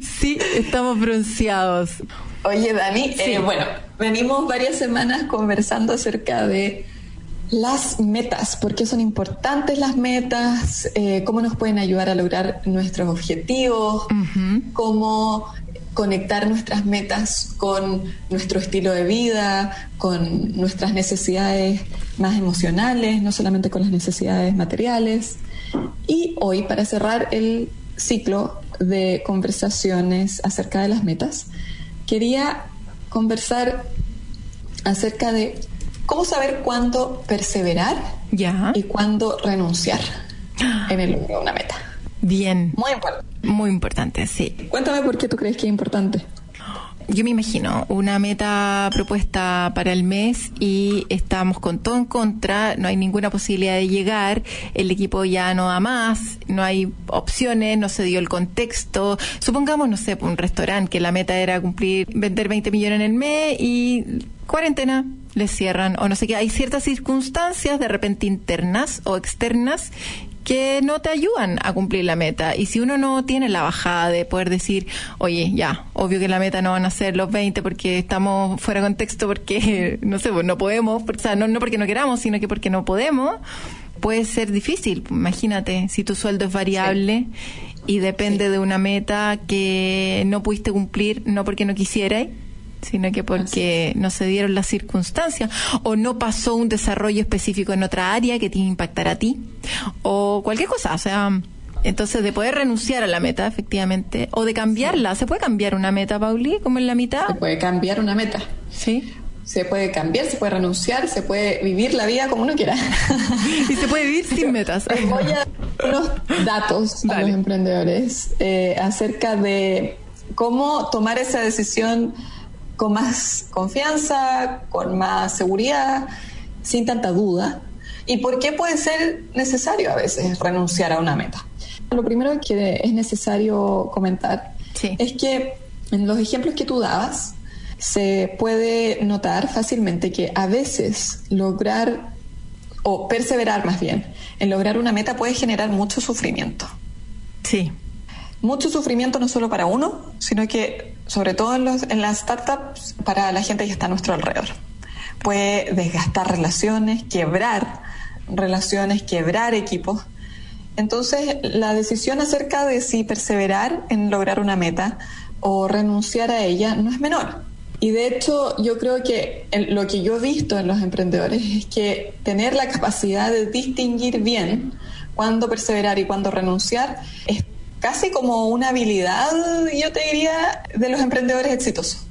sí, estamos bronceados. Oye, Dani, eh, bueno, venimos varias semanas conversando acerca de las metas, por qué son importantes las metas, eh, cómo nos pueden ayudar a lograr nuestros objetivos, cómo conectar nuestras metas con nuestro estilo de vida, con nuestras necesidades más emocionales, no solamente con las necesidades materiales. Y hoy, para cerrar el ciclo de conversaciones acerca de las metas, quería conversar acerca de cómo saber cuándo perseverar y cuándo renunciar en el logro de una meta. Bien. Muy importante. Muy importante, sí. Cuéntame por qué tú crees que es importante. Yo me imagino una meta propuesta para el mes y estamos con todo en contra, no hay ninguna posibilidad de llegar, el equipo ya no da más, no hay opciones, no se dio el contexto. Supongamos, no sé, un restaurante que la meta era cumplir, vender 20 millones en el mes y cuarentena, les cierran o no sé qué. Hay ciertas circunstancias de repente internas o externas que no te ayudan a cumplir la meta. Y si uno no tiene la bajada de poder decir, oye, ya, obvio que la meta no van a ser los 20 porque estamos fuera de contexto, porque, no sé, pues no podemos, o sea, no, no porque no queramos, sino que porque no podemos, puede ser difícil. Imagínate, si tu sueldo es variable y depende de una meta que no pudiste cumplir, no porque no quisieras, sino que porque no se dieron las circunstancias o no pasó un desarrollo específico en otra área que tiene que impactar a ti o cualquier cosa, o sea, entonces de poder renunciar a la meta efectivamente o de cambiarla, ¿se puede cambiar una meta, Pauli, como en la mitad? Se puede cambiar una meta. Sí. Se puede cambiar, se puede renunciar, se puede vivir la vida como uno quiera. y se puede vivir sin metas. Voy a dar unos datos a los emprendedores eh, acerca de cómo tomar esa decisión con más confianza, con más seguridad, sin tanta duda. ¿Y por qué puede ser necesario a veces renunciar a una meta? Lo primero que es necesario comentar es que en los ejemplos que tú dabas, se puede notar fácilmente que a veces lograr, o perseverar más bien, en lograr una meta puede generar mucho sufrimiento. Sí mucho sufrimiento no solo para uno, sino que sobre todo en, las startups para la gente que está a nuestro alrededor. Puede desgastar relaciones, quebrar relaciones, quebrar equipos. Entonces, la decisión acerca de si perseverar en lograr una meta o renunciar a ella no es menor. Y de hecho, yo creo que lo que yo he visto en los emprendedores es que tener la capacidad de distinguir bien cuándo perseverar y cuándo renunciar es casi como una habilidad, yo te diría, de los emprendedores exitosos.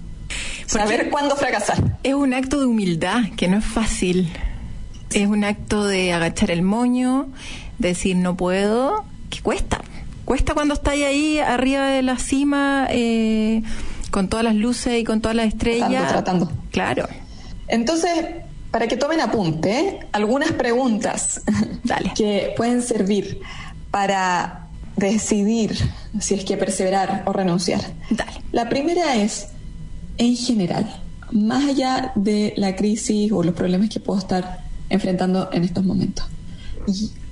Saber cuándo fracasar. Es un acto de humildad que no es fácil. Es un acto de agachar el moño, decir no puedo, que cuesta. Cuesta cuando estás ahí arriba de la cima, eh, con todas las luces y con todas las estrellas. Tratando, tratando. Claro. Entonces, para que tomen apunte, algunas preguntas que pueden servir para decidir si es que perseverar o renunciar. La primera es, en general, más allá de la crisis o los problemas que puedo estar enfrentando en estos momentos.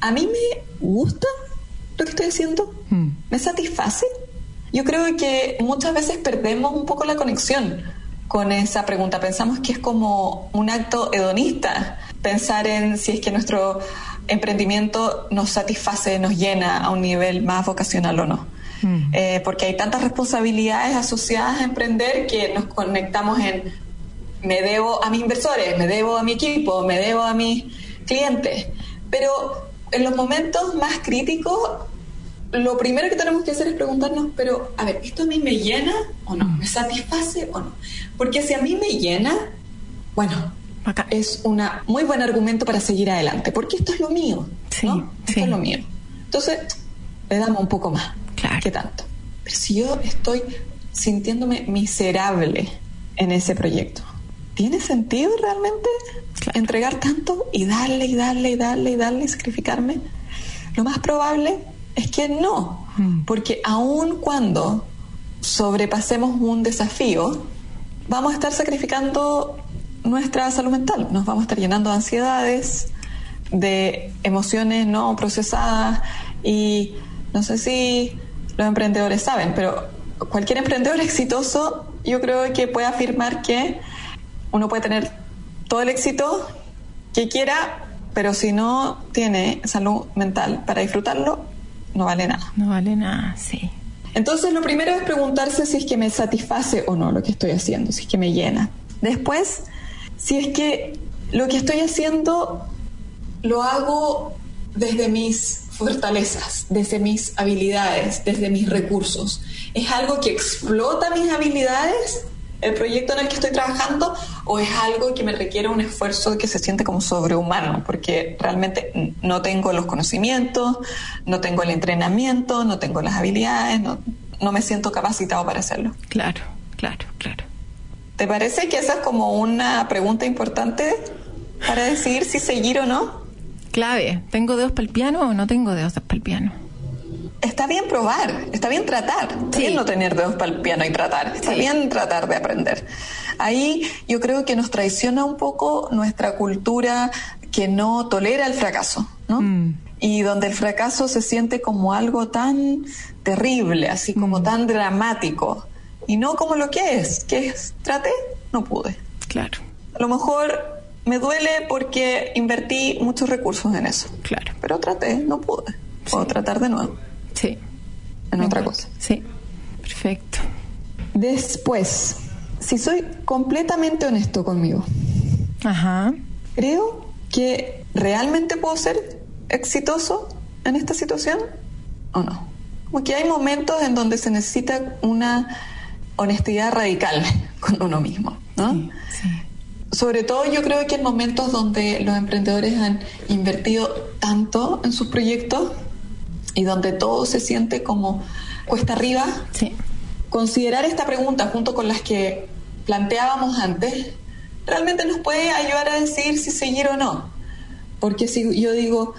¿A mí me gusta lo que estoy haciendo? Hmm. ¿Me satisface? Yo creo que muchas veces perdemos un poco la conexión con esa pregunta. Pensamos que es como un acto hedonista pensar en si es que nuestro emprendimiento nos satisface, nos llena a un nivel más vocacional o no. Mm. Eh, porque hay tantas responsabilidades asociadas a emprender que nos conectamos en me debo a mis inversores, me debo a mi equipo, me debo a mis clientes. Pero en los momentos más críticos, lo primero que tenemos que hacer es preguntarnos, pero a ver, ¿esto a mí me llena o no? ¿Me satisface o no? Porque si a mí me llena, bueno, es un muy buen argumento para seguir adelante, porque esto es lo mío. ¿no? Esto es lo mío. Entonces, le damos un poco más. Claro. ¿Qué tanto? Pero si yo estoy sintiéndome miserable en ese proyecto, ¿tiene sentido realmente entregar tanto y darle y darle y darle y darle y sacrificarme? Lo más probable es que no, mm. porque aun cuando sobrepasemos un desafío, vamos a estar sacrificando nuestra salud mental. Nos vamos a estar llenando de ansiedades, de emociones no procesadas y no sé si los emprendedores saben, pero cualquier emprendedor exitoso yo creo que puede afirmar que uno puede tener todo el éxito que quiera, pero si no tiene salud mental para disfrutarlo, no vale nada. No vale nada, sí. Entonces lo primero es preguntarse si es que me satisface o no lo que estoy haciendo, si es que me llena. Después, si es que lo que estoy haciendo lo hago desde mis fortalezas, desde mis habilidades, desde mis recursos. ¿Es algo que explota mis habilidades, el proyecto en el que estoy trabajando, o es algo que me requiere un esfuerzo que se siente como sobrehumano? Porque realmente no tengo los conocimientos, no tengo el entrenamiento, no tengo las habilidades, no, no me siento capacitado para hacerlo. Claro, claro, claro. ¿Te parece que esa es como una pregunta importante para decidir si seguir o no? Clave, ¿tengo dedos para el piano o no tengo dedos para el piano? Está bien probar, está bien tratar, está bien no tener dedos para el piano y tratar, está bien tratar de aprender. Ahí yo creo que nos traiciona un poco nuestra cultura que no tolera el fracaso, ¿no? Mm. Y donde el fracaso se siente como algo tan terrible, así como mm. tan dramático, y no como lo que es, que es, traté, no pude. Claro. A lo mejor me duele porque invertí muchos recursos en eso. Claro. Pero traté, no pude. Puedo tratar de nuevo. Sí. En otra cosa. Sí. Perfecto. Después, si soy completamente honesto conmigo, Ajá. creo que realmente puedo ser exitoso en esta situación o no. Como que hay momentos en donde se necesita una honestidad radical con uno mismo, ¿no? sí sobre todo yo creo que en momentos donde los emprendedores han invertido tanto en sus proyectos y donde todo se siente como cuesta arriba, considerar esta pregunta junto con las que planteábamos antes realmente nos puede ayudar a decidir si seguir o no. Porque si yo digo,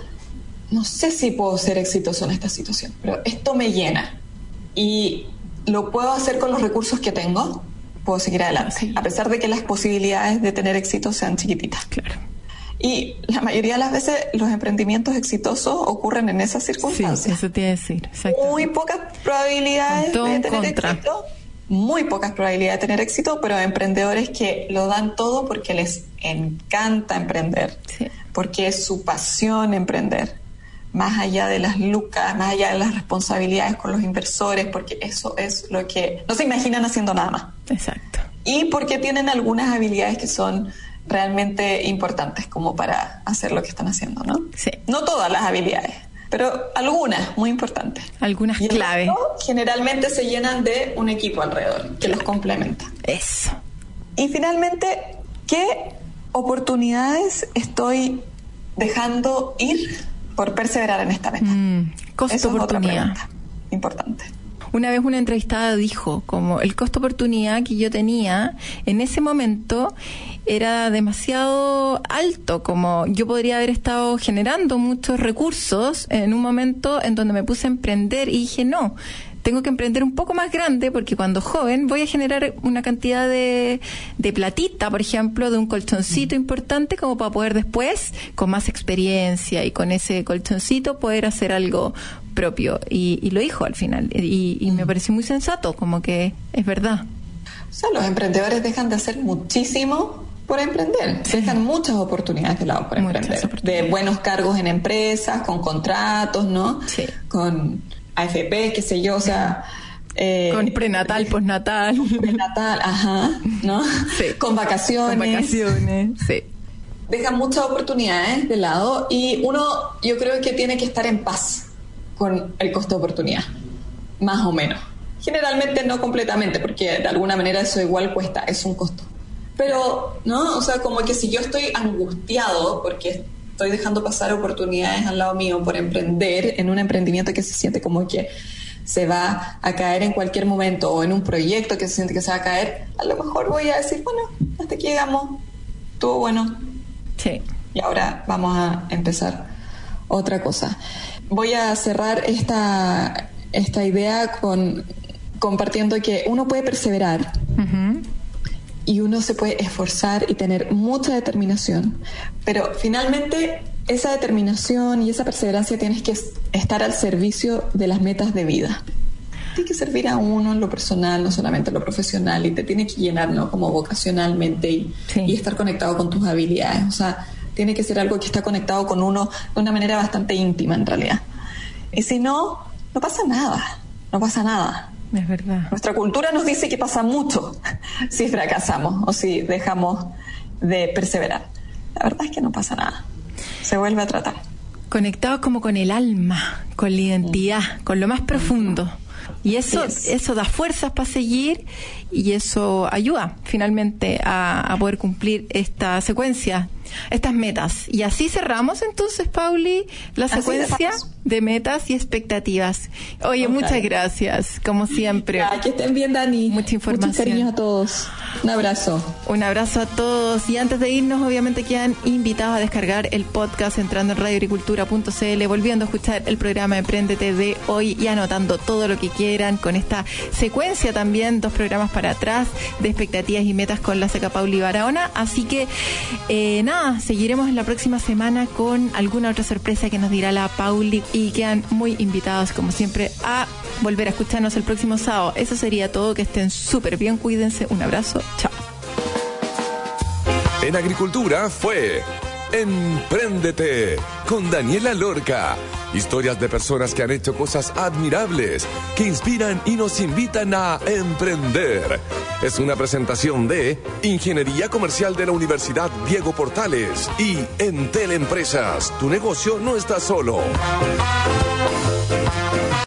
no sé si puedo ser exitoso en esta situación, pero esto me llena y lo puedo hacer con los recursos que tengo, puedo seguir adelante, a pesar de que las posibilidades de tener éxito sean chiquititas. Claro. Y la mayoría de las veces los emprendimientos exitosos ocurren en esas circunstancias. Sí, eso te iba a decir. Muy pocas probabilidades de tener éxito. Muy pocas probabilidades de tener éxito, pero emprendedores que lo dan todo porque les encanta emprender, porque es su pasión emprender más allá de las lucas, más allá de las responsabilidades con los inversores, porque eso es lo que no se imaginan haciendo nada más. Exacto. Y porque tienen algunas habilidades que son realmente importantes como para hacer lo que están haciendo, ¿no? Sí. No todas las habilidades, pero algunas muy importantes. Algunas claves. Generalmente se llenan de un equipo alrededor que los complementa. Eso. Y finalmente, ¿qué oportunidades estoy dejando ir por perseverar en esta meta. Mm, costo oportunidad. importante. Una vez una entrevistada dijo como el costo oportunidad que yo tenía en ese momento era demasiado alto, como yo podría haber estado generando muchos recursos en un momento en donde me puse a emprender y dije no, tengo que emprender un poco más grande porque cuando joven voy a generar una cantidad de, de platita, por ejemplo, de un colchoncito importante como para poder después, con más experiencia y con ese colchoncito, poder hacer algo propio. Y, lo dijo al final. Y, me pareció muy sensato, como que es verdad. O sea, los emprendedores dejan de hacer muchísimo por emprender. Dejan muchas oportunidades de lado por emprender. De buenos cargos en empresas, con contratos, ¿no? Sí. Con AFP, qué sé yo, o sea... Eh, con prenatal, postnatal. Prenatal, ajá, ¿no? Sí. Con vacaciones. Con vacaciones, sí. Dejan muchas oportunidades de lado y uno yo creo que tiene que estar en paz con el costo de oportunidad, más o menos. Generalmente no completamente, porque de alguna manera eso igual cuesta, es un costo. Pero, ¿no? O sea, como que si yo estoy angustiado porque estoy dejando pasar oportunidades al lado mío por emprender en un emprendimiento que se siente como que se va a caer en cualquier momento o en un proyecto que se siente que se va a caer, a lo mejor voy a decir, bueno, hasta aquí llegamos, estuvo bueno. Sí. Y ahora vamos a empezar otra cosa. Voy a cerrar esta, esta idea con compartiendo que uno puede perseverar y uno se puede esforzar y tener mucha determinación, pero finalmente esa determinación y esa perseverancia tienes que estar al servicio de las metas de vida. Tiene que servir a uno en lo personal, no solamente en lo profesional, y te tiene que llenar ¿no? como vocacionalmente y, y estar conectado con tus habilidades. O sea, tiene que ser algo que está conectado con uno de una manera bastante íntima en realidad. Y si no, no pasa nada. no pasa nada. Es verdad. Nuestra cultura nos dice que pasa mucho si fracasamos o si dejamos de perseverar. La verdad es que no pasa nada. Se vuelve a tratar. Conectados como con el alma, con la identidad, con lo más profundo. Y eso, eso da fuerzas para seguir y eso ayuda finalmente a, poder cumplir esta secuencia, estas metas. Y así cerramos entonces, Pauli, la secuencia de metas y expectativas. Oye, muchas gracias, como siempre. que estén bien, Dani. Mucha información. Muchos cariños a todos. Un abrazo. Un abrazo a todos. Y antes de irnos, obviamente quedan invitados a descargar el podcast entrando en radioagricultura.cl, volviendo a escuchar el programa Emprendete de hoy y anotando todo lo que quieran con esta secuencia también, dos programas para atrás de expectativas y metas con la Seca Pauli Barahona. Así que, eh, nada, seguiremos en la próxima semana con alguna otra sorpresa que nos dirá la Pauli y quedan muy invitados, como siempre, a volver a escucharnos el próximo sábado. Eso sería todo. Que estén súper bien. Cuídense. Un abrazo. Chao. En Agricultura fue Empréndete con Daniela Lorca. Historias de personas que han hecho cosas admirables, que inspiran y nos invitan a emprender. Es una presentación de Ingeniería Comercial de la Universidad Diego Portales y Entel Empresas. Tu negocio no está solo.